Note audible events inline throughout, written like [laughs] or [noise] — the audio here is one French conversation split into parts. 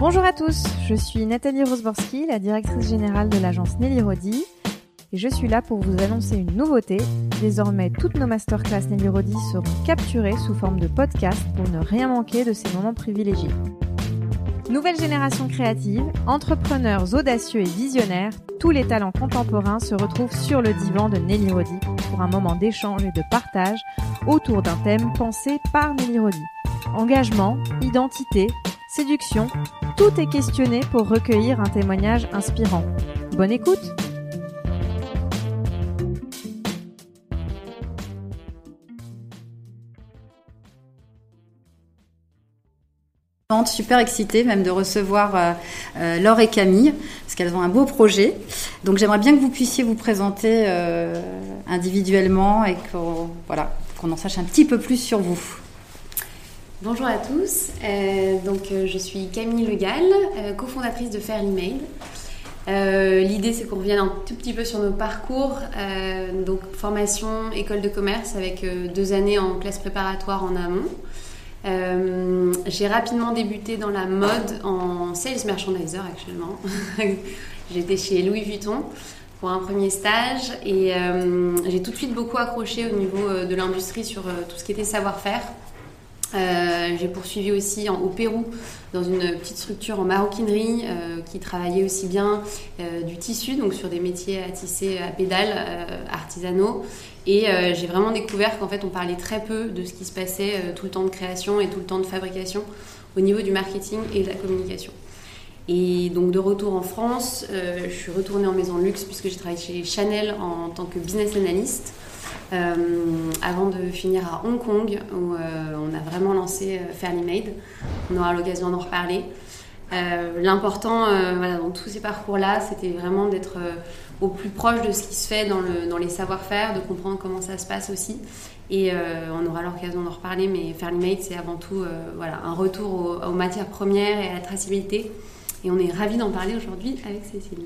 Bonjour à tous, je suis Nathalie Rosborski, la directrice générale de l'agence Nelly Rodi, et je suis là pour vous annoncer une nouveauté. Désormais, toutes nos masterclass Nelly Rodi seront capturées sous forme de podcast pour ne rien manquer de ces moments privilégiés. Nouvelle génération créative, entrepreneurs audacieux et visionnaires, tous les talents contemporains se retrouvent sur le divan de Nelly Rodi pour un moment d'échange et de partage autour d'un thème pensé par Nelly Rodi. Engagement, identité, séduction, tout est questionné pour recueillir un témoignage inspirant. Bonne écoute super excitée même de recevoir euh, euh, Laure et Camille parce qu'elles ont un beau projet. Donc j'aimerais bien que vous puissiez vous présenter euh, individuellement et qu'on voilà, qu'on en sache un petit peu plus sur vous. Bonjour à tous, donc je suis Camille Legal, cofondatrice de Fairly Made. L'idée c'est qu'on revienne un tout petit peu sur nos parcours, donc formation école de commerce avec deux années en classe préparatoire en amont. Euh, j'ai rapidement débuté dans la mode en sales merchandiser actuellement. [laughs] J'étais chez Louis Vuitton pour un premier stage et euh, j'ai tout de suite beaucoup accroché au niveau euh, de l'industrie sur tout ce qui était savoir-faire. J'ai poursuivi aussi au Pérou dans une petite structure en maroquinerie qui travaillait aussi bien du tissu, donc sur des métiers à tisser à pédales artisanaux, et euh, j'ai vraiment découvert qu'en fait, on parlait très peu de ce qui se passait euh, tout le temps de création et tout le temps de fabrication au niveau du marketing et de la communication. Et donc de retour en France, euh, je suis retournée en maison de luxe puisque j'ai travaillé chez Chanel en tant que business analyst. Avant de finir à Hong Kong où on a vraiment lancé Fairly Made. On aura l'occasion d'en reparler. L'important dans tous ces parcours-là, c'était vraiment d'être au plus proche de ce qui se fait dans, le, dans les savoir-faire, de comprendre comment ça se passe aussi. Et euh, on aura l'occasion d'en reparler, mais Fairly Made, c'est avant tout euh, voilà, un retour aux, matières premières et à la traçabilité. Et on est ravis d'en parler aujourd'hui avec Cécile.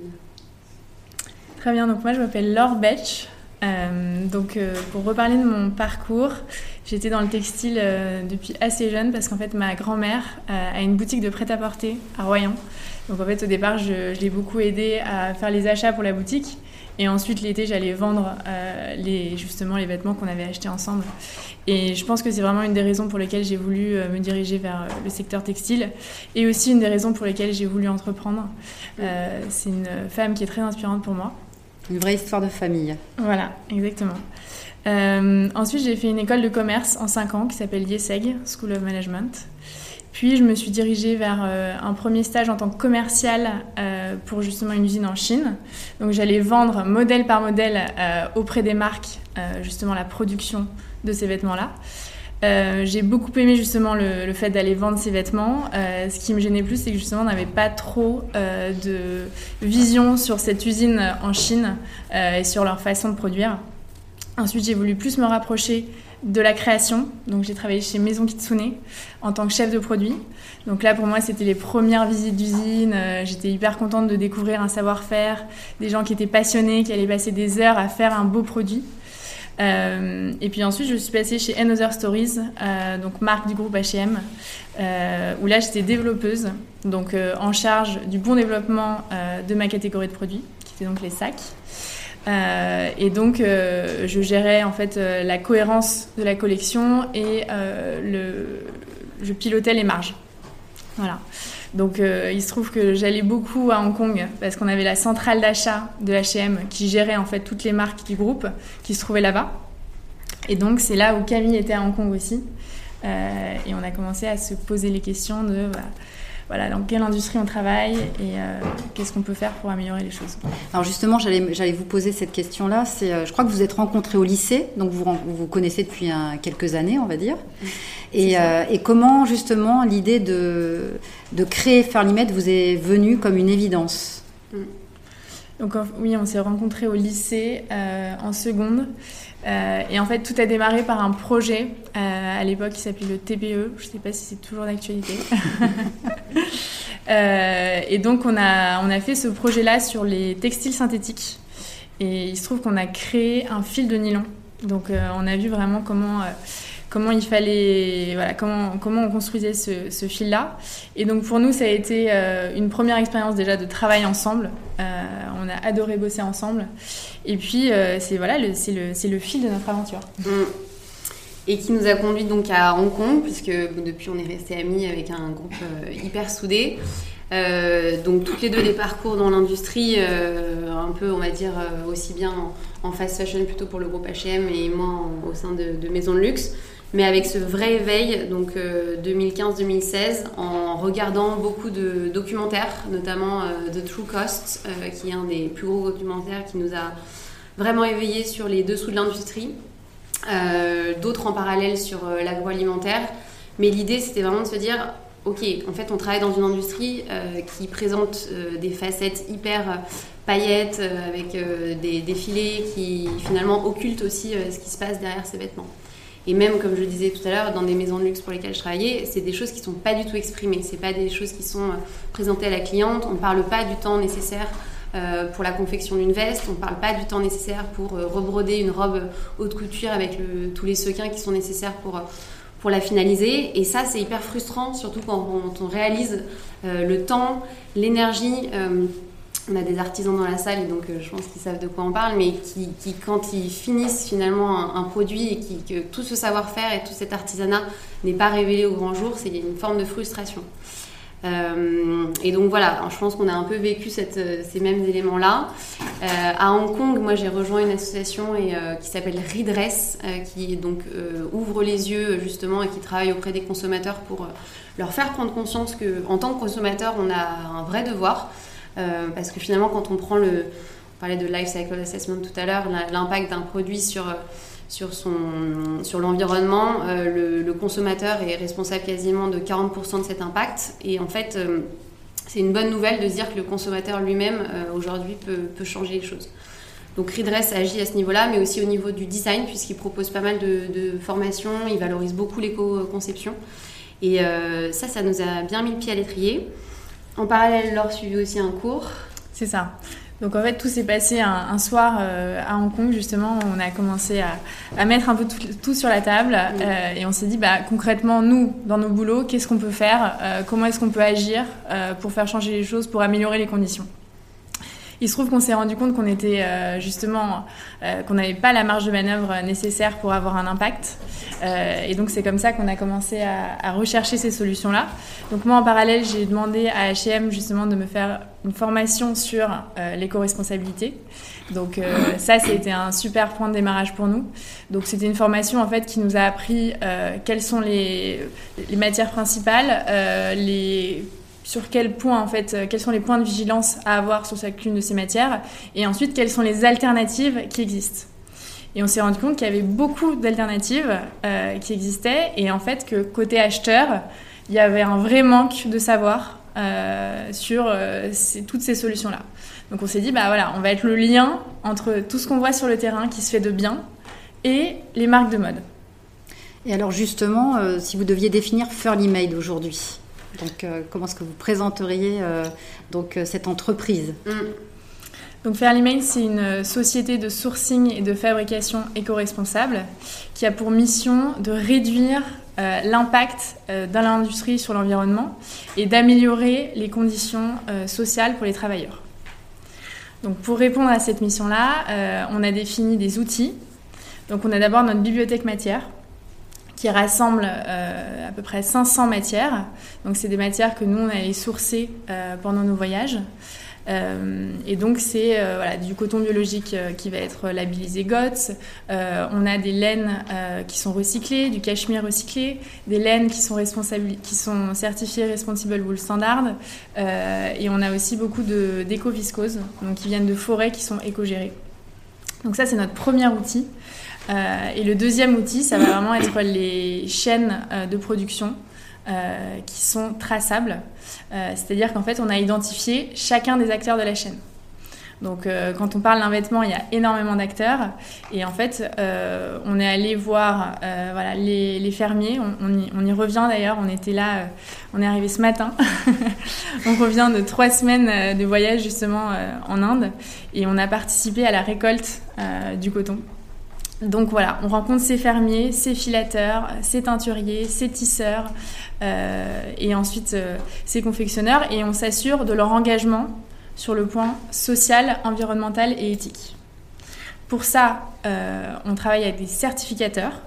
Très bien, donc moi je m'appelle Laure Betch. Euh, donc pour reparler de mon parcours, j'étais dans le textile depuis assez jeune parce qu'en fait ma grand-mère a une boutique de prêt-à-porter à Royan. Donc en fait, au départ, je, l'ai beaucoup aidé à faire les achats pour la boutique. Et ensuite, l'été, j'allais vendre euh, justement les vêtements qu'on avait achetés ensemble. Et je pense que c'est vraiment une des raisons pour lesquelles j'ai voulu euh, me diriger vers euh, le secteur textile. Et aussi une des raisons pour lesquelles j'ai voulu entreprendre. c'est une femme qui est très inspirante pour moi. Une vraie histoire de famille. Voilà, exactement. ensuite, j'ai fait une école de commerce en 5 ans qui s'appelle l'IESEG, School of Management. Puis je me suis dirigée vers euh, un premier stage en tant que commerciale euh, pour justement une usine en Chine. Donc j'allais vendre modèle par modèle euh, auprès des marques justement la production de ces vêtements-là. J'ai beaucoup aimé justement le, fait d'aller vendre ces vêtements. ce qui me gênait plus, c'est que justement on n'avait pas trop de vision sur cette usine en Chine et sur leur façon de produire. Ensuite, j'ai voulu plus me rapprocher de la création. Donc j'ai travaillé chez Maison Kitsune en tant que chef de produit. Donc là pour moi c'était les premières visites d'usine. Euh, j'étais hyper contente de découvrir un savoir-faire, des gens qui étaient passionnés, qui allaient passer des heures à faire un beau produit. Euh, et puis ensuite je suis passée chez Another Stories, euh, donc marque du groupe H&M, où là j'étais développeuse, donc en charge du bon développement de ma catégorie de produits, qui était donc les sacs. Et donc, je gérais en fait la cohérence de la collection et je pilotais les marges. Voilà. Donc, il se trouve que j'allais beaucoup à Hong Kong parce qu'on avait la centrale d'achat de H&M qui gérait en fait toutes les marques du groupe qui se trouvaient là-bas. Et donc, c'est là où Camille était à Hong Kong aussi. et on a commencé à se poser les questions de bah, voilà, dans quelle industrie on travaille et euh, qu'est-ce qu'on peut faire pour améliorer les choses. Alors justement, j'allais vous poser cette question-là. C'est, euh, je crois que vous êtes rencontrés au lycée, donc vous vous connaissez depuis quelques années, on va dire. [laughs] Et, euh, et, comment justement l'idée de, de créer Fairly vous est venue comme une évidence? Mm. Donc oui, on s'est rencontrés au lycée en seconde. Euh, et en fait, tout a démarré par un projet euh, à l'époque qui s'appelait le TPE. Je ne sais pas si c'est toujours d'actualité. [laughs] euh, et donc, on a, on a fait ce projet-là sur les textiles synthétiques. Et il se trouve qu'on a créé un fil de nylon. Donc, on a vu vraiment comment comment il fallait, voilà, comment, comment on construisait ce, ce fil-là. Et donc pour nous, ça a été une première expérience déjà de travail ensemble. on a adoré bosser ensemble. Et puis c'est voilà, c'est le, le, fil de notre aventure. Mm et qui nous a conduit donc à Hong Kong, puisque depuis on est resté amis avec un groupe euh, hyper soudé. Euh, donc toutes les deux des parcours dans l'industrie, euh, un peu on va dire aussi bien en, fast fashion plutôt pour le groupe H&M et moi au sein de, de maisons de luxe, mais avec ce vrai éveil donc 2015-2016 en regardant beaucoup de documentaires, notamment The True Cost, qui est un des plus gros documentaires qui nous a vraiment éveillés sur les dessous de l'industrie euh, d'autres en parallèle sur euh, l'agroalimentaire. Mais l'idée, c'était vraiment de se dire, ok, en fait, on travaille dans une industrie euh, qui présente des facettes hyper paillettes, avec des défilés qui finalement occultent aussi ce qui se passe derrière ces vêtements. Et même, comme je le disais tout à l'heure, dans des maisons de luxe pour lesquelles je travaillais, c'est des choses qui ne sont pas du tout exprimées. C'est pas des choses qui sont présentées à la cliente. On ne parle pas du temps nécessaire euh, pour la confection d'une veste. On ne parle pas du temps nécessaire pour euh, rebroder une robe haute couture avec tous les sequins qui sont nécessaires pour, la finaliser. Et ça, c'est hyper frustrant, surtout quand on, réalise euh, le temps, l'énergie. On a des artisans dans la salle, et donc je pense qu'ils savent de quoi on parle, mais qui, quand ils finissent finalement un, produit et que tout ce savoir-faire et tout cet artisanat n'est pas révélé au grand jour, c'est une forme de frustration. Euh, et donc voilà, je pense qu'on a un peu vécu euh, ces mêmes éléments-là. Euh, à Hong Kong, moi j'ai rejoint une association qui s'appelle Redress, qui donc ouvre les yeux justement et qui travaille auprès des consommateurs pour leur faire prendre conscience qu'en tant que consommateur, on a un vrai devoir. Parce que finalement, quand on prend le. On parlait de life cycle assessment tout à l'heure, l'impact d'un produit sur sur, son, sur l'environnement, euh, le, consommateur est responsable quasiment de 40% de cet impact. Et en fait, euh, c'est une bonne nouvelle de dire que le consommateur lui-même, euh, aujourd'hui, peut, peut, changer les choses. Donc Redress agit à ce niveau-là, mais aussi au niveau du design, puisqu'il propose pas mal de, de formations, il valorise beaucoup l'éco-conception. Et ça, ça nous a bien mis le pied à l'étrier. En parallèle, Laure suivi aussi un cours. C'est ça. Donc en fait, tout s'est passé un, soir euh, à Hong Kong, justement. On a commencé à, mettre un peu tout, sur la table euh, et on s'est dit, bah, concrètement, nous, dans nos boulots, qu'est-ce qu'on peut faire euh, Comment est-ce qu'on peut agir pour faire changer les choses, pour améliorer les conditions il se trouve qu'on s'est rendu compte qu'on était euh, justement euh, qu'on n'avait pas la marge de manœuvre nécessaire pour avoir un impact. Euh, et donc c'est comme ça qu'on a commencé à, rechercher ces solutions-là. Donc moi en parallèle j'ai demandé à H&M justement de me faire une formation sur l'éco-responsabilité. Donc ça c'était un super point de démarrage pour nous. Donc c'était une formation en fait qui nous a appris quelles sont les, les matières principales, les sur quel point en fait, euh, quels sont les points de vigilance à avoir sur chacune de ces matières, et ensuite quelles sont les alternatives qui existent. Et on s'est rendu compte qu'il y avait beaucoup d'alternatives euh, qui existaient, et en fait que côté acheteur, il y avait un vrai manque de savoir euh, sur toutes ces solutions-là. Donc on s'est dit, bah voilà, on va être le lien entre tout ce qu'on voit sur le terrain qui se fait de bien et les marques de mode. Et alors justement, si vous deviez définir Furly Made aujourd'hui, donc, euh, comment est-ce que vous présenteriez euh, donc, euh, cette entreprise? Mm. Donc Fairly c'est une société de sourcing et de fabrication éco-responsable qui a pour mission de réduire l'impact dans l'industrie sur l'environnement et d'améliorer les conditions sociales pour les travailleurs. Donc pour répondre à cette mission-là, on a défini des outils. Donc on a d'abord notre bibliothèque matière qui rassemble euh, à peu près 500 matières. Donc c'est des matières que nous on allait sourcer euh, pendant nos voyages. Euh, et donc c'est voilà, du coton biologique qui va être labellisé GOTS. on a des laines qui sont recyclées, du cachemire recyclé, des laines qui sont, qui sont certifiées Responsible Wool Standard. et on a aussi beaucoup d'éco-viscoses, qui viennent de forêts qui sont éco-gérées. Donc ça c'est notre premier outil. Euh, et le deuxième outil, ça va vraiment être les chaînes euh, de production euh, qui sont traçables. C'est-à-dire qu'en fait, on a identifié chacun des acteurs de la chaîne. Donc, quand on parle d'un vêtement, il y a énormément d'acteurs. Et en fait, on est allé voir voilà, les, fermiers. On, y, revient d'ailleurs. On était là, on est arrivé ce matin. [laughs] on revient de trois semaines de voyage justement en Inde. Et on a participé à la récolte du coton. Donc voilà, on rencontre ces fermiers, ces filateurs, ces teinturiers, ces tisseurs euh, et ensuite euh, ces confectionneurs et on s'assure de leur engagement sur le point social, environnemental et éthique. Pour ça, euh, on travaille avec des certificateurs.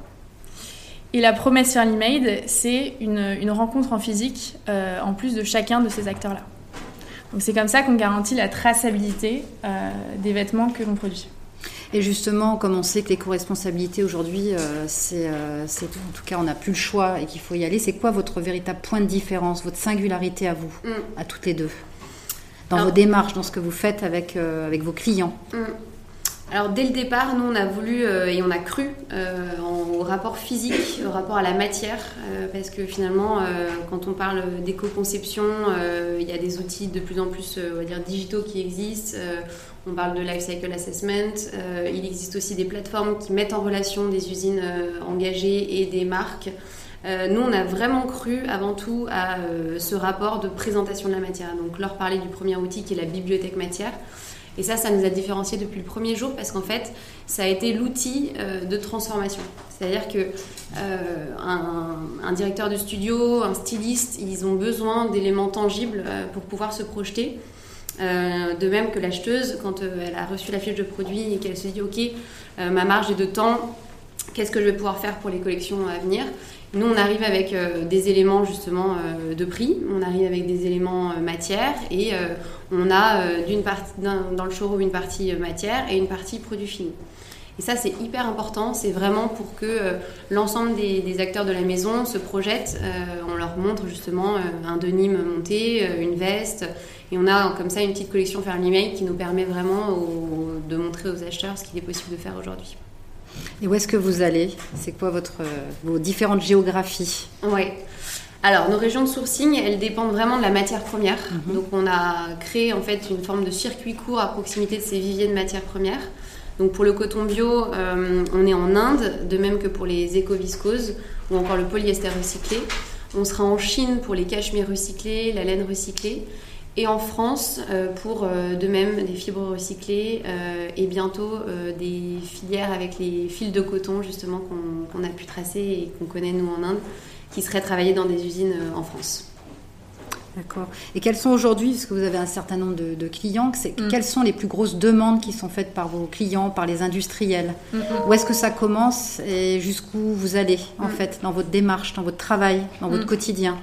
Et la promesse Fairly Made, c'est une, une, rencontre en physique en plus de chacun de ces acteurs-là. Donc c'est comme ça qu'on garantit la traçabilité des vêtements que l'on produit. Et justement, comme on sait que l'éco-responsabilité aujourd'hui, euh, c'est, euh, en tout cas, on n'a plus le choix et qu'il faut y aller. C'est quoi votre véritable point de différence, votre singularité à vous, mm. à toutes les deux, dans vos démarches, dans ce que vous faites avec, euh, avec vos clients? Mm. Alors dès le départ, nous on a voulu et on a cru au rapport physique, au rapport à la matière, parce que finalement, quand on parle d'éco-conception, il y a des outils de plus en plus, on va dire, digitaux qui existent. On parle de life cycle assessment. Euh, il existe aussi des plateformes qui mettent en relation des usines euh, engagées et des marques. Euh, nous, on a vraiment cru avant tout à ce rapport de présentation de la matière. Donc, leur parler du premier outil qui est la bibliothèque matière. Et ça, ça nous a différenciés depuis le premier jour parce qu'en fait, ça a été l'outil de transformation. C'est-à-dire que un, directeur de studio, un styliste, ils ont besoin d'éléments tangibles pour pouvoir se projeter. Euh, de même que l'acheteuse, quand euh, elle a reçu la fiche de produit et qu'elle se dit Ok, euh, ma marge est de temps, qu'est-ce que je vais pouvoir faire pour les collections à venir? Nous, on arrive avec des éléments justement de prix, on arrive avec des éléments matière et on a d'une partie, dans le showroom une partie matière et une partie produit fini. Et ça, c'est hyper important. C'est vraiment pour que l'ensemble des, acteurs de la maison se projettent. on leur montre justement un denim monté, une veste, et on a comme ça une petite collection faire email qui nous permet vraiment de montrer aux acheteurs ce qu'il est possible de faire aujourd'hui. Et où est-ce que vous allez? C'est quoi votre, vos différentes géographies? Oui. Alors, nos régions de sourcing, elles dépendent vraiment de la matière première. Mhm. Donc, on a créé en fait une forme de circuit court à proximité de ces viviers de matière première. Donc, pour le coton bio, euh, on est en Inde, de même que pour les éco-viscoses ou encore le polyester recyclé. On sera en Chine pour les cachemires recyclés, la laine recyclée et en France euh, pour euh, de même des fibres recyclées euh, et bientôt des filières avec les fils de coton justement qu'on a pu tracer et qu'on connaît nous en Inde qui seraient travaillées dans des usines en France. D'accord. Et quelles sont aujourd'hui, parce que vous avez un certain nombre de, clients, mm. quelles sont les plus grosses demandes qui sont faites par vos clients, par les industriels mm, mm. Où est-ce que ça commence et jusqu'où vous allez en fait dans votre démarche, dans votre travail, dans votre quotidien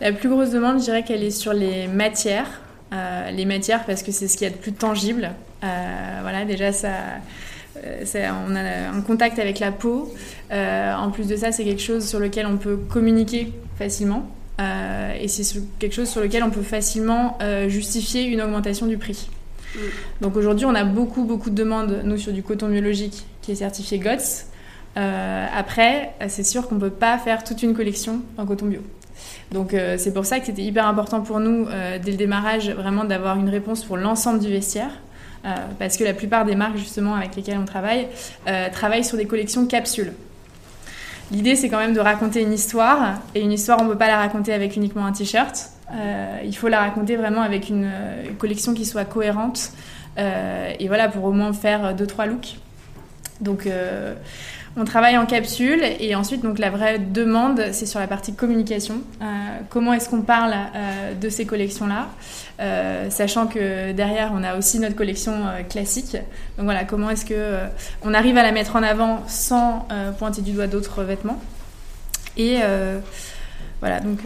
la plus grosse demande, je dirais qu'elle est sur les matières. Euh, les matières parce que c'est ce qu'il y a de plus tangible. Euh, voilà, déjà ça, euh, on a un contact avec la peau. en plus de ça, c'est quelque chose sur lequel on peut communiquer facilement. et c'est quelque chose sur lequel on peut facilement justifier une augmentation du prix. Mm. Donc aujourd'hui, on a beaucoup, beaucoup de demandes, nous, sur du coton biologique qui est certifié GOTS. après, c'est sûr qu'on ne peut pas faire toute une collection en coton bio. Donc euh, c'est pour ça que c'était hyper important pour nous euh, dès le démarrage vraiment d'avoir une réponse pour l'ensemble du vestiaire. Euh, parce que la plupart des marques justement avec lesquelles on travaille travaillent sur des collections capsules. L'idée c'est quand même de raconter une histoire et une histoire on ne peut pas la raconter avec uniquement un t-shirt. il faut la raconter vraiment avec une, une collection qui soit cohérente et voilà pour au moins faire deux trois looks. Donc on travaille en capsule et ensuite donc la vraie demande c'est sur la partie communication. Euh, comment est-ce qu'on parle euh, de ces collections-là, euh, sachant que derrière on a aussi notre collection classique. Donc voilà, comment est-ce que on arrive à la mettre en avant sans pointer du doigt d'autres vêtements? Et voilà donc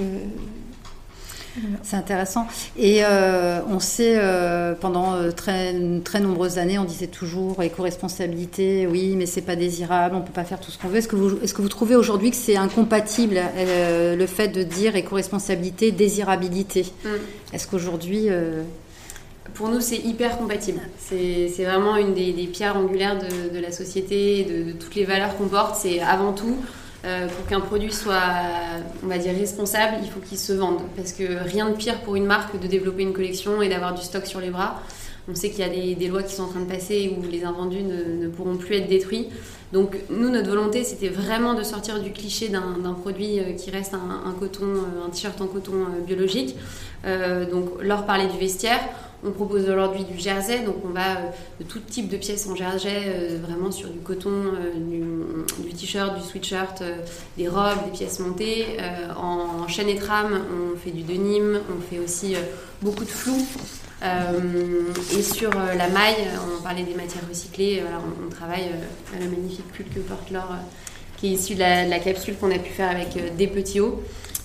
[laughs] c'est intéressant. Et euh, on sait, euh, pendant euh, très, très nombreuses années, on disait toujours éco-responsabilité, oui, mais c'est pas désirable, on peut pas faire tout ce qu'on veut. Est-ce que vous, est-ce que vous trouvez aujourd'hui que c'est incompatible le fait de dire éco-responsabilité, désirabilité? Mm. Est-ce qu'aujourd'hui. Pour nous, c'est hyper compatible. C'est, vraiment une des, pierres angulaires de, la société, de, de toutes les valeurs qu'on porte. C'est avant tout euh, pour qu'un produit soit, on va dire, responsable, il faut qu'il se vende. Parce que rien de pire pour une marque de développer une collection et d'avoir du stock sur les bras. On sait qu'il y a des, lois qui sont en train de passer où les invendus ne, pourront plus être détruits. Donc nous, notre volonté, c'était vraiment de sortir du cliché d'un produit euh, qui reste un, coton, euh, un t-shirt en coton biologique. donc leur parler du vestiaire. On propose aujourd'hui du jersey, donc on va de tout type de pièces en jersey, vraiment sur du coton, du, t-shirt, du sweatshirt, des robes, des pièces montées. en, chaîne et trame, on fait du denim, on fait aussi beaucoup de flou. et sur la maille, on parlait des matières recyclées, on, travaille le magnifique pull que porte qui est issu de la, capsule qu'on a pu faire avec euh, Des Petits Hauts,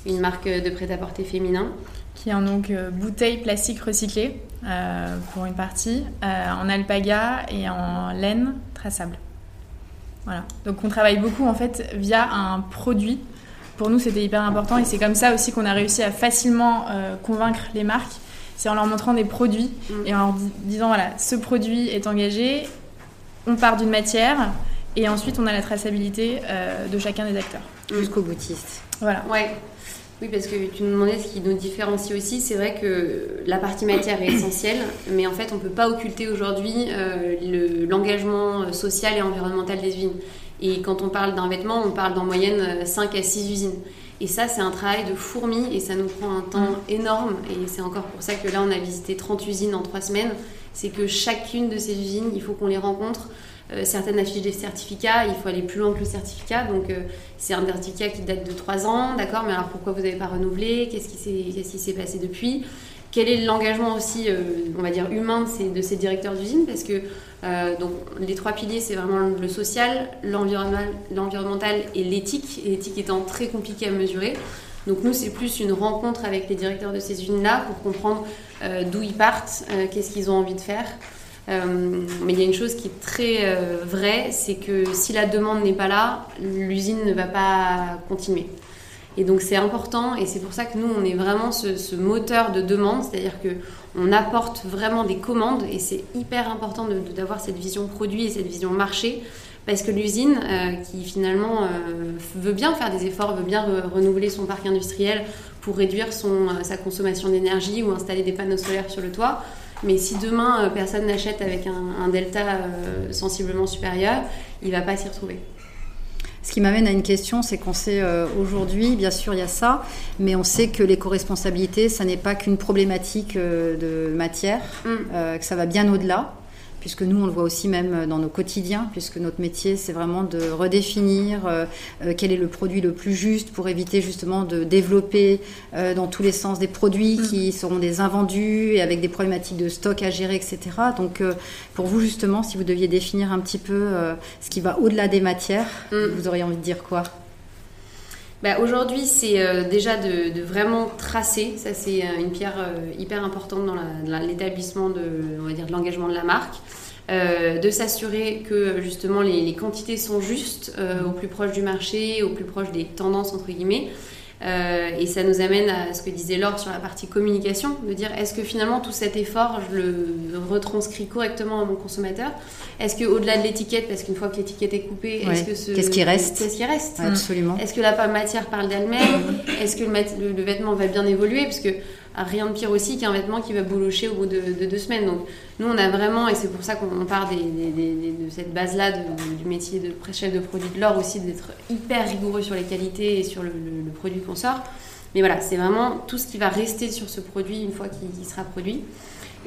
une marque de prêt-à-porter féminin. Qui est en donc euh, bouteille plastique recyclée euh, pour une partie, en alpaga et en laine traçable. Voilà. Donc on travaille beaucoup en fait via un produit. Pour nous c'était hyper important et c'est comme ça aussi qu'on a réussi à facilement convaincre les marques. C'est en leur montrant des produits mm. et en leur disant voilà ce produit est engagé, on part d'une matière et ensuite, on a la traçabilité euh, de chacun des acteurs. Jusqu'au boutiste. Voilà. Ouais. Oui, parce que tu nous demandais ce qui nous différencie aussi. C'est vrai que la partie matière est essentielle, mais en fait, on ne peut pas occulter aujourd'hui euh, l'engagement social et environnemental des usines. Et quand on parle d'un vêtement, on parle d'en moyenne 5 à 6 usines. Et ça, c'est un travail de fourmi et ça nous prend un temps mm. énorme. Et c'est encore pour ça que là, on a visité 30 usines en 3 semaines. C'est que chacune de ces usines, il faut qu'on les rencontre euh, certaines affichent des certificats, il faut aller plus loin que le certificat. Donc, euh, c'est un certificat qui date de 3 ans, d'accord, mais alors pourquoi vous n'avez pas renouvelé Qu'est-ce qui s'est passé depuis? Quel est l'engagement aussi, euh, on va dire, humain de ces, directeurs d'usine? Parce que donc, les trois piliers, c'est vraiment le social, l'environnemental et l'éthique, l'éthique étant très compliqué à mesurer. Donc nous, c'est plus une rencontre avec les directeurs de ces usines-là pour comprendre d'où ils partent, qu'est-ce qu'ils ont envie de faire. Euh, mais il y a une chose qui est très euh, vraie, c'est que si la demande n'est pas là, l'usine ne va pas continuer. Et donc c'est important et c'est pour ça que nous on est vraiment ce, moteur de demande, c'est-à-dire que on apporte vraiment des commandes et c'est hyper important d'avoir cette vision produit et cette vision marché parce que l'usine euh, qui finalement veut bien faire des efforts, veut bien renouveler son parc industriel pour réduire son, sa consommation d'énergie ou installer des panneaux solaires sur le toit, mais si demain euh, personne n'achète avec un, delta euh, sensiblement supérieur, il va pas s'y retrouver. Ce qui m'amène à une question, c'est qu'on sait euh, aujourd'hui, bien sûr, il y a ça, mais on sait que l'éco-responsabilité, ça n'est pas qu'une problématique de matière, mm. que ça va bien au-delà puisque nous, on le voit aussi même dans nos quotidiens, puisque notre métier, c'est vraiment de redéfinir euh, euh, quel est le produit le plus juste pour éviter justement de développer euh, dans tous les sens des produits mm. qui seront des invendus et avec des problématiques de stock à gérer, etc. Donc, pour vous, justement, si vous deviez définir un petit peu ce qui va au-delà des matières, mm. vous auriez envie de dire quoi? Bah, Aujourd'hui, c'est déjà de, vraiment tracer. Ça, c'est une pierre hyper importante dans l'établissement de, l'engagement de la marque. Euh, de s'assurer que justement les, quantités sont justes euh, au plus proche du marché, au plus proche des tendances entre guillemets. Euh, et ça nous amène à ce que disait Laure sur la partie communication, de dire est-ce que finalement tout cet effort, je le retranscris correctement à mon consommateur? Est-ce qu'au-delà de l'étiquette, parce qu'une fois que l'étiquette est coupée, est-ce que ce... Qu'est-ce qui reste? Qu'est-ce qui reste? Absolument. Est-ce que la matière parle d'elle-même? Est-ce que le, le, vêtement va bien évoluer? Parce que rien de pire aussi qu'un vêtement qui va boulocher au bout de, deux semaines. Donc nous, on a vraiment, et c'est pour ça qu'on part de cette base-là du métier de chef de produit de l'or aussi, d'être hyper rigoureux sur les qualités et sur le, produit qu'on sort. Mais voilà, c'est vraiment tout ce qui va rester sur ce produit une fois qu'il sera produit.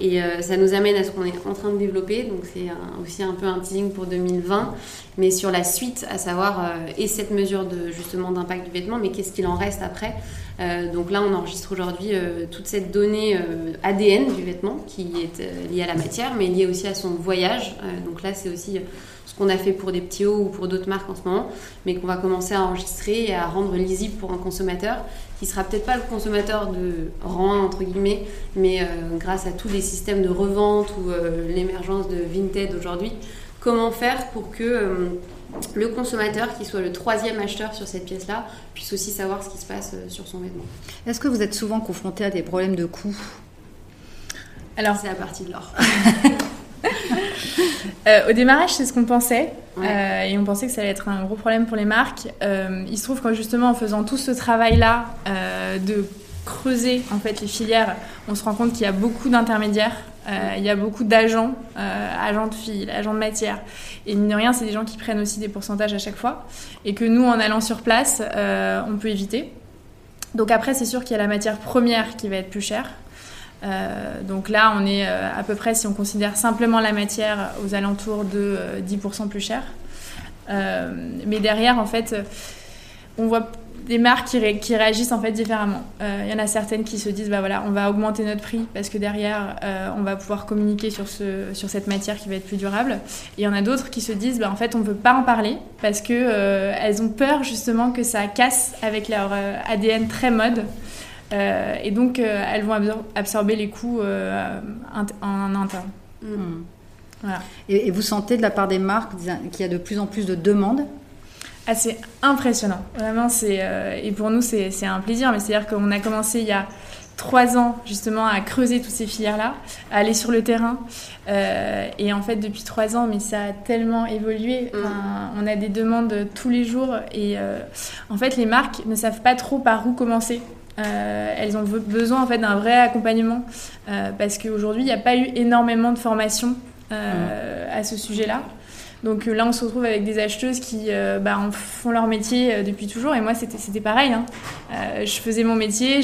Et euh, ça nous amène à ce qu'on est en train de développer. Donc c'est aussi un peu un teasing pour 2020, mais sur la suite, à savoir euh, et cette mesure de justement d'impact du vêtement, mais qu'est-ce qu'il en reste après euh, Donc là, on enregistre aujourd'hui toute cette donnée ADN du vêtement qui est liée à la matière, mais liée aussi à son voyage. donc là, c'est aussi ce qu'on a fait pour des petits hauts ou pour d'autres marques en ce moment, mais qu'on va commencer à enregistrer et à rendre lisible pour un consommateur qui sera peut-être pas le consommateur de rang 1 entre guillemets, mais euh, grâce à tous les systèmes de revente ou euh, l'émergence de Vinted aujourd'hui, comment faire pour que euh, le consommateur, qui soit le troisième acheteur sur cette pièce-là, puisse aussi savoir ce qui se passe sur son vêtement? Est-ce que vous êtes souvent confronté à des problèmes de coût? Alors, c'est la partie de l'or. [laughs] [laughs] Euh, au démarrage, c'est ce qu'on pensait. Euh, et on pensait que ça allait être un gros problème pour les marques. Euh, il se trouve que justement, en faisant tout ce travail-là de creuser en fait les filières, on se rend compte qu'il y a beaucoup d'intermédiaires, il y a beaucoup d'agents, agents de fil, agents de matière. Et mine de rien, c'est des gens qui prennent aussi des pourcentages à chaque fois. Et que nous, en allant sur place, on peut éviter. Donc après, c'est sûr qu'il y a la matière première qui va être plus chère. Donc là, on est à peu près, si on considère simplement la matière, aux alentours de 10% plus cher. mais derrière, en fait, on voit des marques qui, réagissent en fait différemment. Il euh, y en a certaines qui se disent bah voilà, on va augmenter notre prix parce que derrière euh, on va pouvoir communiquer sur, ce, sur cette matière qui va être plus durable. Et il y en a d'autres qui se disent bah en fait on ne veut pas en parler parce que euh, elles ont peur justement que ça casse avec leur ADN très mode. Et donc elles vont absorber les coûts en interne. Mmh. et, vous sentez de la part des marques qu'il y a de plus en plus de demandes? Ah, c'est impressionnant. Vraiment, c'est euh, et pour nous, c'est un plaisir. Mais c'est-à-dire qu'on a commencé il y a trois ans justement à creuser toutes ces filières-là, à aller sur le terrain. Euh, et en fait, depuis trois ans, mais ça a tellement évolué. Mm. on a des demandes tous les jours et euh, en fait, les marques ne savent pas trop par où commencer. Elles ont besoin en fait d'un vrai accompagnement parce qu'aujourd'hui, il n'y a pas eu énormément de formation mm. à ce sujet-là. Donc euh, là, on se retrouve avec des acheteuses qui euh, bah, font leur métier euh, depuis toujours. Et moi, c'était pareil. Hein. je faisais mon métier,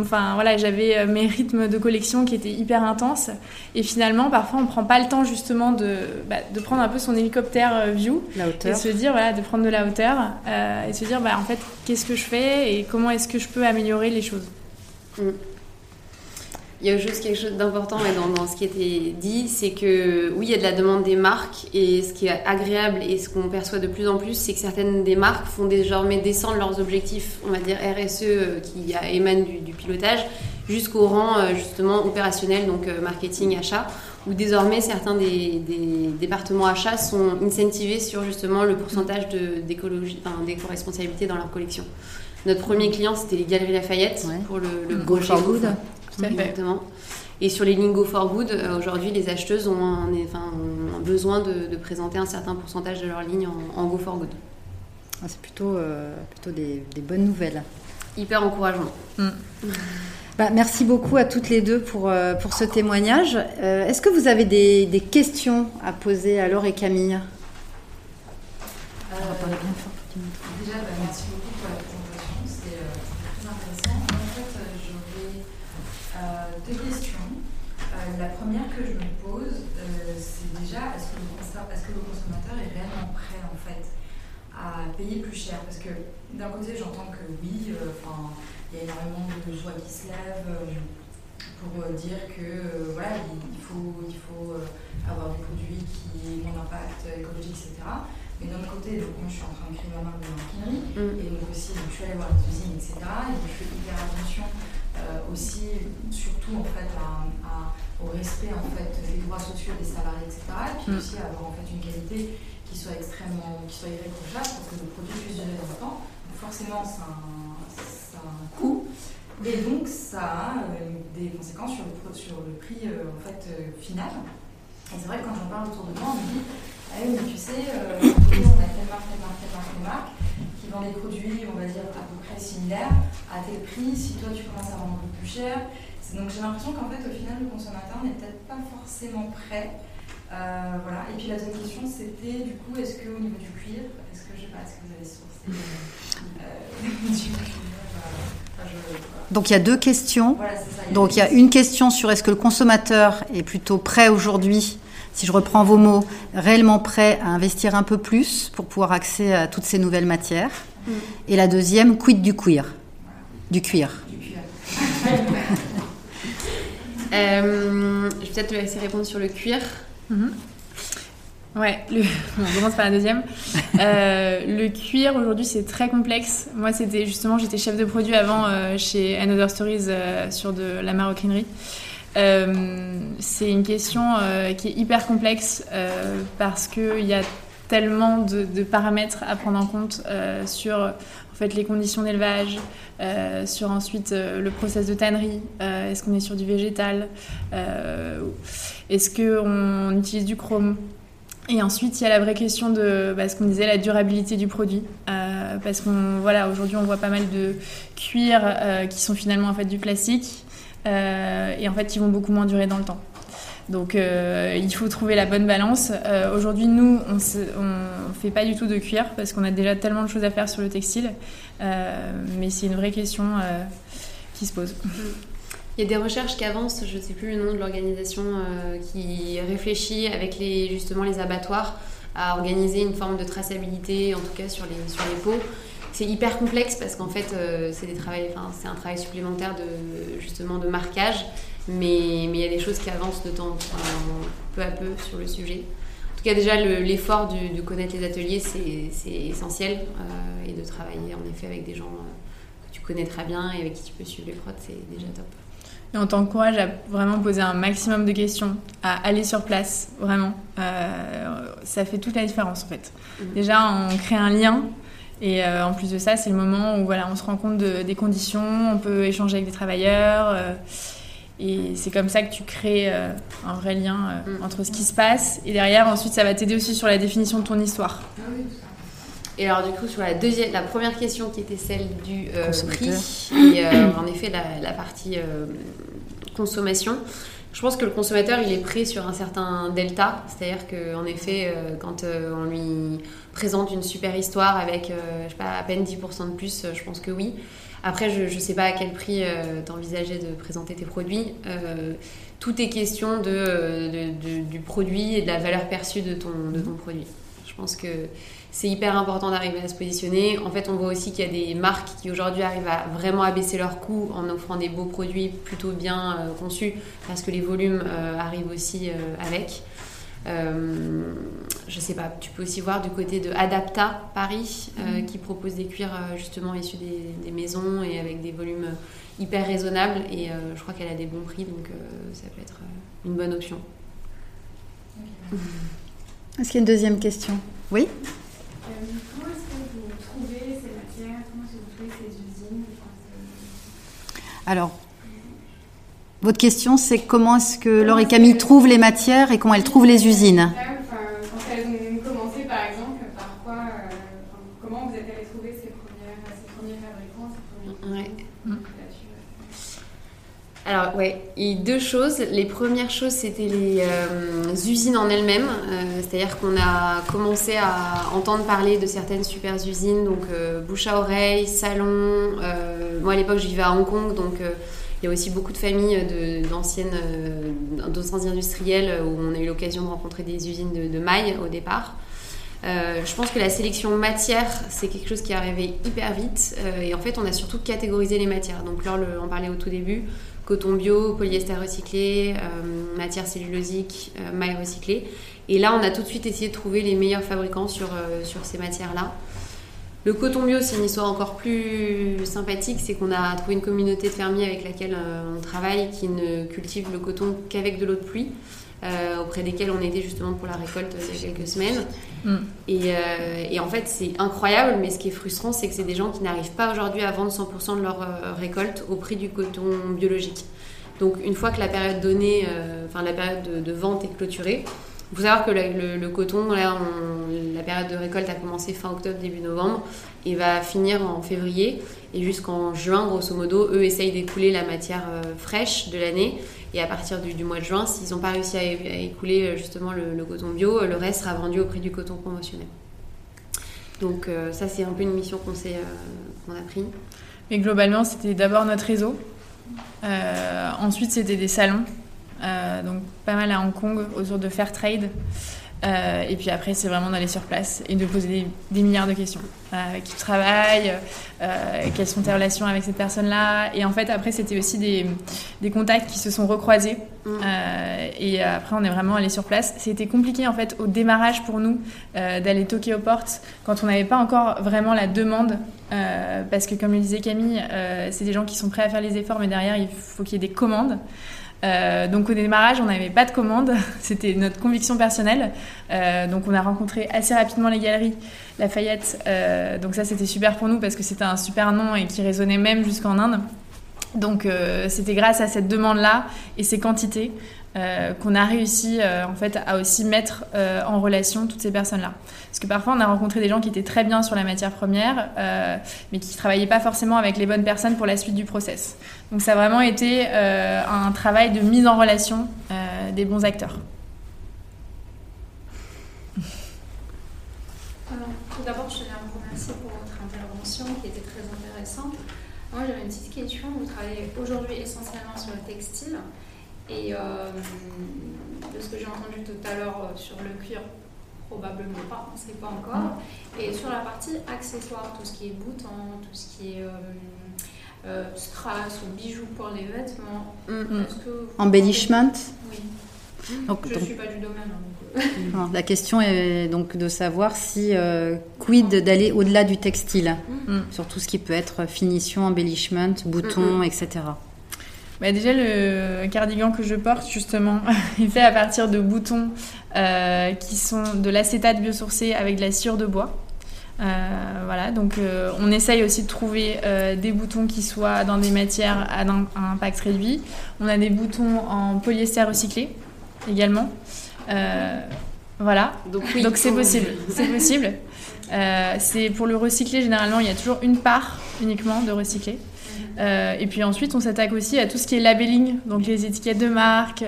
enfin, voilà, j'avais mes rythmes de collection qui étaient hyper intenses. Et finalement, parfois, on ne prend pas le temps justement de, bah, de prendre un peu son hélicoptère view et se dire, voilà, de prendre de la hauteur et se dire, bah, en fait, qu'est-ce que je fais et comment est-ce que je peux améliorer les choses. Mm. Il y a juste quelque chose d'important dans, dans, ce qui était dit, c'est que oui, il y a de la demande des marques et ce qui est agréable et ce qu'on perçoit de plus en plus, c'est que certaines des marques font désormais descendre leurs objectifs, on va dire RSE, euh, qui émanent du, pilotage, jusqu'au rang euh, justement opérationnel, donc euh, marketing, achat, où désormais certains des, départements achats sont incentivés sur justement le pourcentage enfin, d'éco-responsabilité dans leur collection. Notre premier client, c'était les Galeries Lafayette pour le, le Go Exactement. Et sur les Lingo for Good, euh, aujourd'hui, les acheteuses ont, enfin, besoin de, présenter un certain pourcentage de leur ligne en, Go for Good. Ah, c'est plutôt, euh, plutôt des, bonnes nouvelles. Hyper encourageant. Mm. Bah, merci beaucoup à toutes les deux pour, euh, pour ce témoignage. Est-ce que vous avez des, des, questions à poser à Laure et Camille? On va parler bien fort. Déjà, bah, merci beaucoup pour la présentation. C'est très intéressant. En fait, j'aurais deux questions. Euh, la première que je me pose, euh, c'est déjà est-ce que, que, le consommateur est réellement prêt en fait à payer plus cher? Parce que d'un côté, j'entends que oui, euh, il y a énormément de joie qui se lève pour dire que voilà, il, faut, il faut avoir des produits qui ont un impact écologique, etc. Mais d'un autre côté, donc, moi je suis en train de créer ma marque de maquinerie, mm. et donc aussi donc, je suis allée voir les usines, etc. Et je fais hyper attention euh, aussi, surtout en fait, au respect en fait, des droits sociaux des salariés, etc. Et puis mm. aussi avoir en fait, une qualité qui soit extrêmement qui soit irréprochable pour que le produit puisse durer dans le temps. forcément, ça a, un, coût. Et donc, ça a euh, des conséquences sur le, sur le prix euh, en fait, final. Et c'est vrai que quand j'en parle autour de moi, on me dit ah mais tu sais, on a telle marque, telle marque, telle marque, telle marque qui vend des produits, on va dire, à peu près similaires, à tel prix, si toi tu commences à vendre peu plus cher. Donc j'ai l'impression qu'en fait, au final, le consommateur n'est peut-être pas forcément prêt. Euh, voilà. Et puis la deuxième question, c'était du coup, est-ce qu'au niveau du cuir, est-ce que je sais pas, est-ce que vous avez sourcé euh, du cuir euh, Donc il y a deux questions. Donc il y a une question sur est-ce que le consommateur est plutôt prêt aujourd'hui, si je reprends vos mots, réellement prêt à investir un peu plus pour pouvoir accéder à toutes ces nouvelles matières. Mm. Et la deuxième, quid du cuir? Du cuir. [laughs] Euh, je vais peut-être te laisser répondre sur le cuir. Mhm. Ouais, [laughs] on commence par la deuxième. Euh, le cuir aujourd'hui c'est très complexe. Moi c'était justement j'étais chef de produit avant euh, chez Another Stories sur de la maroquinerie. C'est une question qui est hyper complexe parce qu'il y a tellement de, paramètres à prendre en compte sur en fait, les conditions d'élevage, euh, sur ensuite euh, le process de tannerie, euh, est-ce qu'on est sur du végétal, est-ce qu'on utilise du chrome? Et ensuite, il y a la vraie question de bah, ce qu'on disait, la durabilité du produit. parce qu'on voilà, aujourd'hui, on voit pas mal de cuirs qui sont finalement en fait du plastique et en fait qui vont beaucoup moins durer dans le temps. Donc euh, il faut trouver la bonne balance. Euh, aujourd'hui, nous, on ne fait pas du tout de cuir parce qu'on a déjà tellement de choses à faire sur le textile. Euh, mais c'est une vraie question qui se pose. Il y a des recherches qui avancent, je ne sais plus le nom de l'organisation, qui réfléchit avec les, justement les abattoirs à organiser une forme de traçabilité, en tout cas sur les, sur les pots. C'est hyper complexe parce qu'en fait, c'est c'est un travail supplémentaire de, justement de marquage, mais, mais il y a des choses qui avancent de temps, peu à peu sur le sujet. En tout cas, déjà, l'effort de connaître les ateliers, c'est essentiel, et de travailler en effet avec des gens que tu connais très bien et avec qui tu peux suivre les prods, c'est déjà top. Et on t'encourage à vraiment poser un maximum de questions, à aller sur place, vraiment. Euh, ça fait toute la différence en fait. Mm. Déjà, on crée un lien. Et euh, en plus de ça, c'est le moment où voilà, on se rend compte des conditions, on peut échanger avec des travailleurs. Euh, et c'est comme ça que tu crées un vrai lien mm. entre ce qui se passe. Et derrière, ensuite, ça va t'aider aussi sur la définition de ton histoire. Ah et alors du coup sur la deuxième, la première question qui était celle du prix et en effet la, la partie consommation. Je pense que le consommateur, il est prêt sur un certain delta. C'est-à-dire qu'en effet, euh, quand euh, on lui présente une super histoire avec, euh, je sais pas, à peine 10% de plus, je pense que oui. Après, je ne sais pas à quel prix t'envisageais de présenter tes produits. tout est question de, du produit et de la valeur perçue de ton, de ton produit. Je pense que c'est hyper important d'arriver à se positionner. En fait, on voit aussi qu'il y a des marques qui aujourd'hui arrivent à vraiment abaisser leurs coûts en offrant des beaux produits plutôt bien euh, conçus parce que les volumes euh, arrivent aussi euh, avec. je sais pas, tu peux aussi voir du côté de Adapta Paris mm-hmm. qui propose des cuirs justement issus des, maisons et avec des volumes hyper raisonnables et je crois qu'elle a des bons prix donc ça peut être une bonne option. [laughs] Est-ce qu'il y a une deuxième question? Oui? Comment est-ce que vous trouvez ces matières Comment est-ce que vous trouvez ces usines Alors, votre question, c'est comment est-ce que Laure et Camille trouvent les matières et comment elles trouvent les usines? Alors, ouais, deux choses. Les premières choses, c'était les euh, usines en elles-mêmes. Euh, c'est-à-dire qu'on a commencé à entendre parler de certaines super usines, donc euh, bouche à oreille, salon. moi, à l'époque, je vivais à Hong Kong, donc il y a aussi beaucoup de familles d'anciennes, d'anciens industriels où on a eu l'occasion de rencontrer des usines de, de mailles au départ. je pense que la sélection matière, c'est quelque chose qui est arrivé hyper vite. et en fait, on a surtout catégorisé les matières. Donc, Laure en parlait au tout début coton bio, polyester recyclé, euh, matière cellulosique, euh, maille recyclée. Et là, on a tout de suite essayé de trouver les meilleurs fabricants sur, euh, sur ces matières-là. Le coton bio, c'est une histoire encore plus sympathique, c'est qu'on a trouvé une communauté de fermiers avec laquelle on travaille qui ne cultive le coton qu'avec de l'eau de pluie. Euh, auprès desquels on était justement pour la récolte il y a quelques semaines. Mm. Euh, et, en fait, c'est incroyable, mais ce qui est frustrant, c'est que c'est des gens qui n'arrivent pas aujourd'hui à vendre 100% de leur euh, récolte au prix du coton biologique. Donc, une fois que la période donnée, enfin la période de, vente est clôturée, il faut savoir que le, coton, là, la période de récolte a commencé fin octobre, début novembre, et va finir en février. Et jusqu'en juin, grosso modo, eux essayent d'écouler la matière fraîche de l'année. Et à partir du, mois de juin, s'ils n'ont pas réussi à, écouler euh, justement le, coton bio, euh, le reste sera vendu au prix du coton conventionnel. Donc euh, ça, c'est un peu une mission qu'on a pris. Mais globalement, c'était d'abord notre réseau. ensuite, c'était des salons. donc pas mal à Hong Kong, autour de Fair Trade. Euh, et puis après, c'est vraiment d'aller sur place et de poser des, milliards de questions. Euh, qui travaille, euh, quelles sont tes relations avec cette personne-là. Et en fait, après, c'était aussi des, des, contacts qui se sont recroisés. Mm. et après, on est vraiment allé sur place. C'était compliqué, en fait, au démarrage pour nous d'aller toquer aux portes quand on n'avait pas encore vraiment la demande. parce que, comme le disait Camille, c'est des gens qui sont prêts à faire les efforts, mais derrière, il faut qu'il y ait des commandes. Euh, donc au démarrage, on n'avait pas de commande, [laughs] c'était notre conviction personnelle. Euh, donc on a rencontré assez rapidement les galeries Lafayette. Euh, donc ça c'était super pour nous parce que c'était un super nom et qui résonnait même jusqu'en Inde. Donc c'était grâce à cette demande-là et ces quantités euh, qu'on a réussi euh, en fait à aussi mettre euh, en relation toutes ces personnes-là. Parce que parfois on a rencontré des gens qui étaient très bien sur la matière première, mais qui travaillaient pas forcément avec les bonnes personnes pour la suite du process. Donc ça a vraiment été un travail de mise en relation des bons acteurs. tout d'abord, je à vous remercier pour votre intervention qui était très intéressante. Moi, j'avais une petite question. Vous travaillez aujourd'hui essentiellement sur le textile. Et de ce que j'ai entendu tout à l'heure sur le cuir, probablement pas, on ne sait pas encore. Et sur la partie accessoires, tout ce qui est boutons, tout ce qui est euh, strass ou bijoux pour les vêtements. Mm. Embellishment Oui. Donc, je ne suis pas du domaine. Hein, euh. [laughs] la question est donc de savoir si euh, quid d'aller au-delà du textile, mm. sur tout ce qui peut être finition, embellishment, boutons, etc. Bah déjà, le cardigan que je porte, justement, [laughs] est fait à partir de boutons qui sont de l'acétate biosourcé avec de la cire de bois. Euh, voilà, donc euh, on essaye aussi de trouver euh, des boutons qui soient dans des matières à, impact réduit. On a des boutons en polyester recyclé également. voilà, donc c'est possible. C'est possible. c'est pour le recycler généralement il y a toujours une part uniquement de recyclé. Et puis ensuite, on s'attaque aussi à tout ce qui est labeling, donc les étiquettes de marque,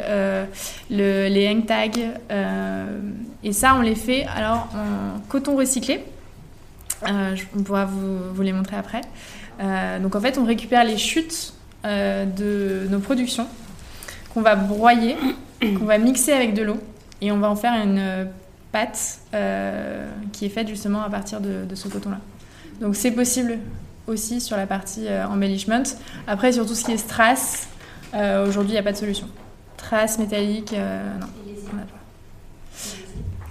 les hang tags. et ça, on les fait alors en coton recyclé. Euh, on pourra vous, les montrer après. Euh, donc en fait, on récupère les chutes euh, de nos productions qu'on va broyer, qu'on va mixer avec de l'eau et on va en faire une pâte qui est faite justement à partir de, ce coton-là. Donc c'est possible aussi sur la partie embellishment. Après, sur tout ce qui est strass, aujourd'hui, il n'y a pas de solution. Strass métallique, non, on n'a pas.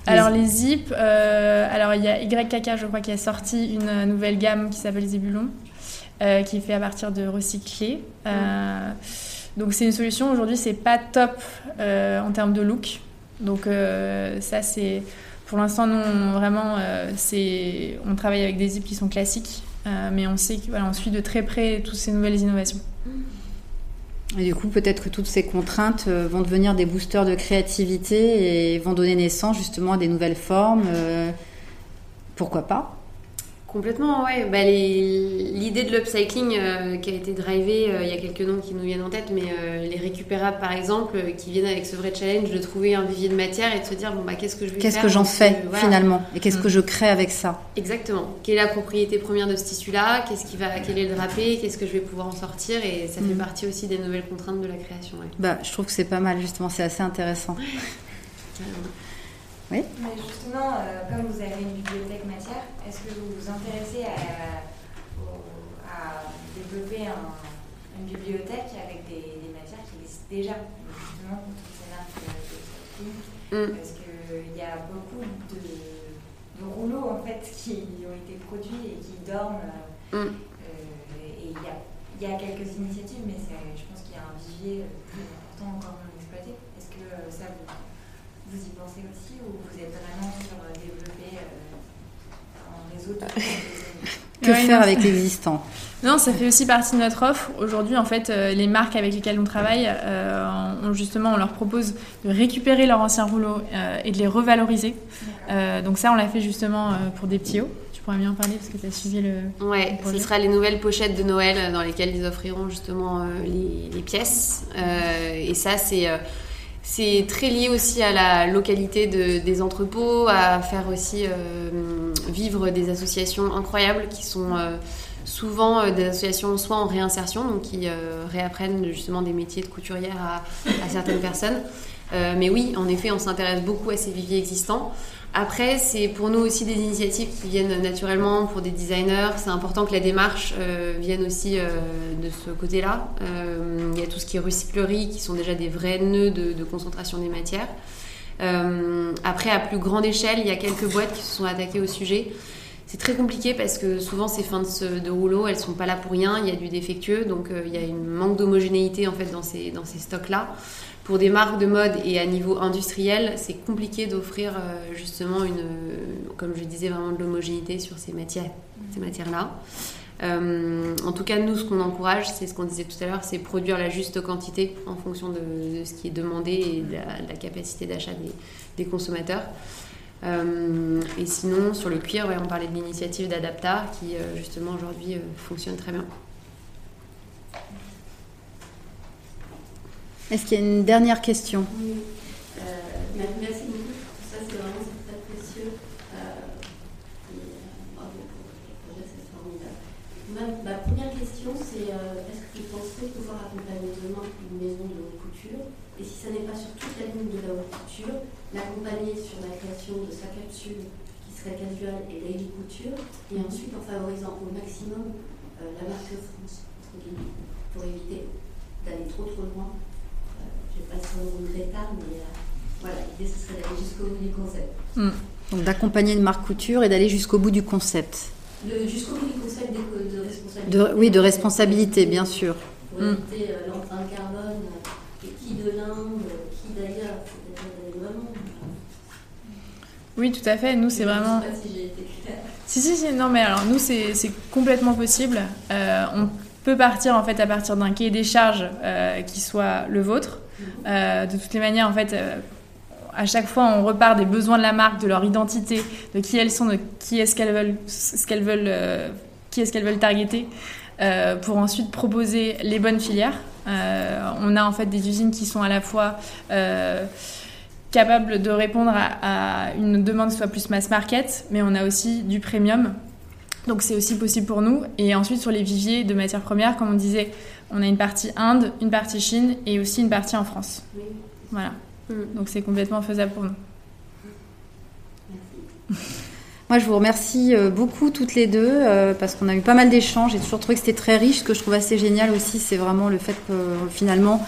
Alors les zips, euh, alors il y a YKK, je crois, qui a sorti une nouvelle gamme qui s'appelle Zébulon, euh, qui est fait à partir de recyclés. Euh, donc c'est une solution. Aujourd'hui, c'est pas top en termes de look. Donc ça, c'est pour l'instant, nous, vraiment, c'est on travaille avec des zips qui sont classiques, mais on sait qu'on suit de très près toutes ces nouvelles innovations. Et du coup, peut-être que toutes ces contraintes euh, vont devenir des boosters de créativité et vont donner naissance justement à des nouvelles formes. Euh, pourquoi pas? Complètement, ouais. Bah, l'idée de l'upcycling euh, qui a été drivée, euh, il y a quelques noms qui nous viennent en tête, mais euh, les récupérables par exemple, qui viennent avec ce vrai challenge de trouver un vivier de matière et de se dire bon bah qu'est-ce que je vais Qu'est-ce que j'en fais finalement? Et qu'est-ce que mm. je crée avec ça? Exactement. Quelle est la propriété première de ce tissu-là? Qu'est-ce qui va, quel est le drapé Qu'est-ce que je vais pouvoir en sortir? Et ça fait mm. partie aussi des nouvelles contraintes de la création. Bah, je trouve que c'est pas mal justement, c'est assez intéressant. [laughs] Oui. Mais justement, euh, comme vous avez une bibliothèque matière, est-ce que vous vous intéressez à, développer une bibliothèque avec des, matières qui existent déjà, justement pour toutes ces marques de, mm. Parce qu'il y a beaucoup de, rouleaux en fait qui ont été produits et qui dorment. Mm. Euh, et il y a, quelques initiatives, mais je pense qu'il y a un vivier plus important encore non exploité. Est-ce que euh, ça vous vous y pensez aussi ou vous êtes vraiment sur euh, développer euh, un réseau de... [laughs] Que faire avec l'existant? Non, ça fait aussi partie de notre offre. Aujourd'hui, en fait, euh, les marques avec lesquelles on travaille, on, justement, on leur propose de récupérer leurs anciens rouleaux et de les revaloriser. donc ça, on l'a fait justement pour des petits hauts. Tu pourrais mieux en parler parce que tu as suivi le. Ouais, ce sera les nouvelles pochettes de Noël dans lesquelles ils offriront justement les, les, pièces. et ça, c'est c'est très lié aussi à la localité des entrepôts, à faire aussi euh, vivre des associations incroyables qui sont euh, souvent euh, des associations soit en réinsertion, donc qui réapprennent justement des métiers de couturière à, à certaines personnes. Mais oui, en effet, on s'intéresse beaucoup à ces viviers existants. Après, c'est pour nous aussi des initiatives qui viennent naturellement pour des designers. C'est important que la démarche euh, vienne aussi euh, de ce côté-là. Euh, il y a tout ce qui est recyclerie, qui sont déjà des vrais nœuds de, concentration des matières. après, à plus grande échelle, il y a quelques boîtes qui se sont attaquées au sujet. C'est très compliqué parce que souvent ces fins de, rouleau, elles sont pas là pour rien. Il y a du défectueux, donc il y a une manque d'homogénéité en fait dans ces, stocks-là pour des marques de mode et à niveau industriel, c'est compliqué d'offrir euh, justement une, comme je disais, vraiment de l'homogénéité sur ces matières-là. Euh, en tout cas, nous, ce qu'on encourage, c'est ce qu'on disait tout à l'heure, c'est produire la juste quantité en fonction de, ce qui est demandé et de la, capacité d'achat des, consommateurs. Euh, et sinon, sur le cuir, on parlait de l'initiative d'Adapta qui, justement, aujourd'hui, fonctionne très bien. Est-ce qu'il y a une dernière question? Oui. Euh, merci beaucoup pour tout ça, c'est vraiment très précieux. Euh, et, euh, bravo pour le projet, c'est formidable. Ma, première question, c'est accompagner demain une maison de haute couture? Et si ça n'est pas sur toute la ligne de la haute couture, l'accompagner sur la création de sa capsule qui serait casual et daily couture, et ensuite en favorisant au maximum euh, la marque France, pour éviter d'aller trop trop loin. Euh, je ne vais pas sur le regrettar, mais euh, voilà, l'idée ce serait d'aller jusqu'au bout du concept. Mm. Donc d'accompagner une marque couture et d'aller jusqu'au bout du concept. Jusqu'au bout du concept de, de responsabilité. De, oui, de responsabilité, bien sûr. Pour éviter euh, l'empreinte carbone, et qui de l'Inde, qui d'ailleurs, c'est vraiment. Oui, tout à fait. Nous, c'est vraiment. Je sais pas si j'ai été claire. Si, si, si, non, mais alors nous, c'est complètement possible. Euh, on peut partir en fait à partir d'un cahier des charges euh, qui soit le vôtre. Mhm. Euh, de toutes les manières, en fait, à chaque fois, on repart des besoins de la marque, de leur identité, de qui elles sont, de qui est-ce qu'elles veulent, ce qu'elles veulent, qui est-ce qu'elles veulent targeter, pour ensuite proposer les bonnes filières. on a en fait des usines qui sont à la fois capables de répondre à, à, une demande soit plus mass market, mais on a aussi du premium donc c'est aussi possible pour nous. Et ensuite sur les viviers de matières premières, comme on disait, on a une partie Inde, une partie Chine et aussi une partie en France. Voilà. Mm. Donc c'est complètement faisable pour nous. Moi, je vous remercie euh, beaucoup toutes les deux euh, parce qu'on a eu pas mal d'échanges. J'ai toujours trouvé que c'était très riche. Ce que je trouve assez génial aussi, c'est vraiment le fait que finalement,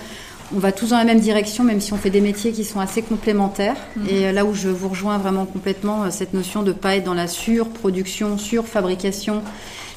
on va tous dans la même direction, même si on fait des métiers qui sont assez complémentaires. Mhm. Et euh, là où je vous rejoins vraiment complètement, euh, cette notion de ne pas être dans la surproduction, surfabrication,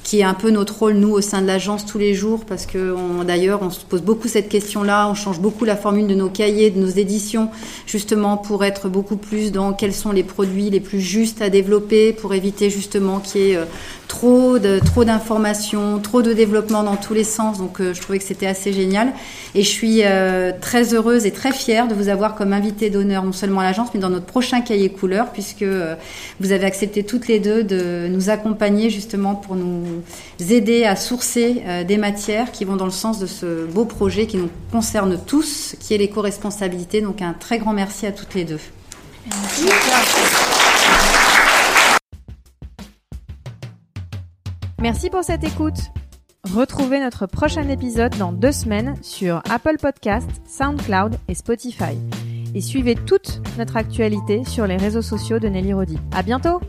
qui est un peu notre rôle, nous, au sein de l'agence tous les jours, parce que d'ailleurs, on se pose beaucoup cette question-là, on change beaucoup la formule de nos cahiers, de nos éditions, justement pour être beaucoup plus dans quels sont les produits les plus justes à développer, pour éviter justement qu'il y ait euh, trop de trop d'informations, trop de développement dans tous les sens. Donc euh, je trouvais que c'était assez génial. Et je suis euh, très heureuse et très fière de vous avoir comme invité d'honneur non seulement à l'agence, mais dans notre prochain cahier couleur, puisque euh, vous avez accepté toutes les deux de nous accompagner justement pour nous aider à sourcer des matières qui vont dans le sens de ce beau projet qui nous concerne tous, qui est l'éco-responsabilité. Donc un très grand merci à toutes les deux. Merci pour cette écoute. Retrouvez notre prochain épisode dans deux semaines sur Apple Podcast, SoundCloud et Spotify. Et suivez toute notre actualité sur les réseaux sociaux de Nelly Rodi. À bientôt!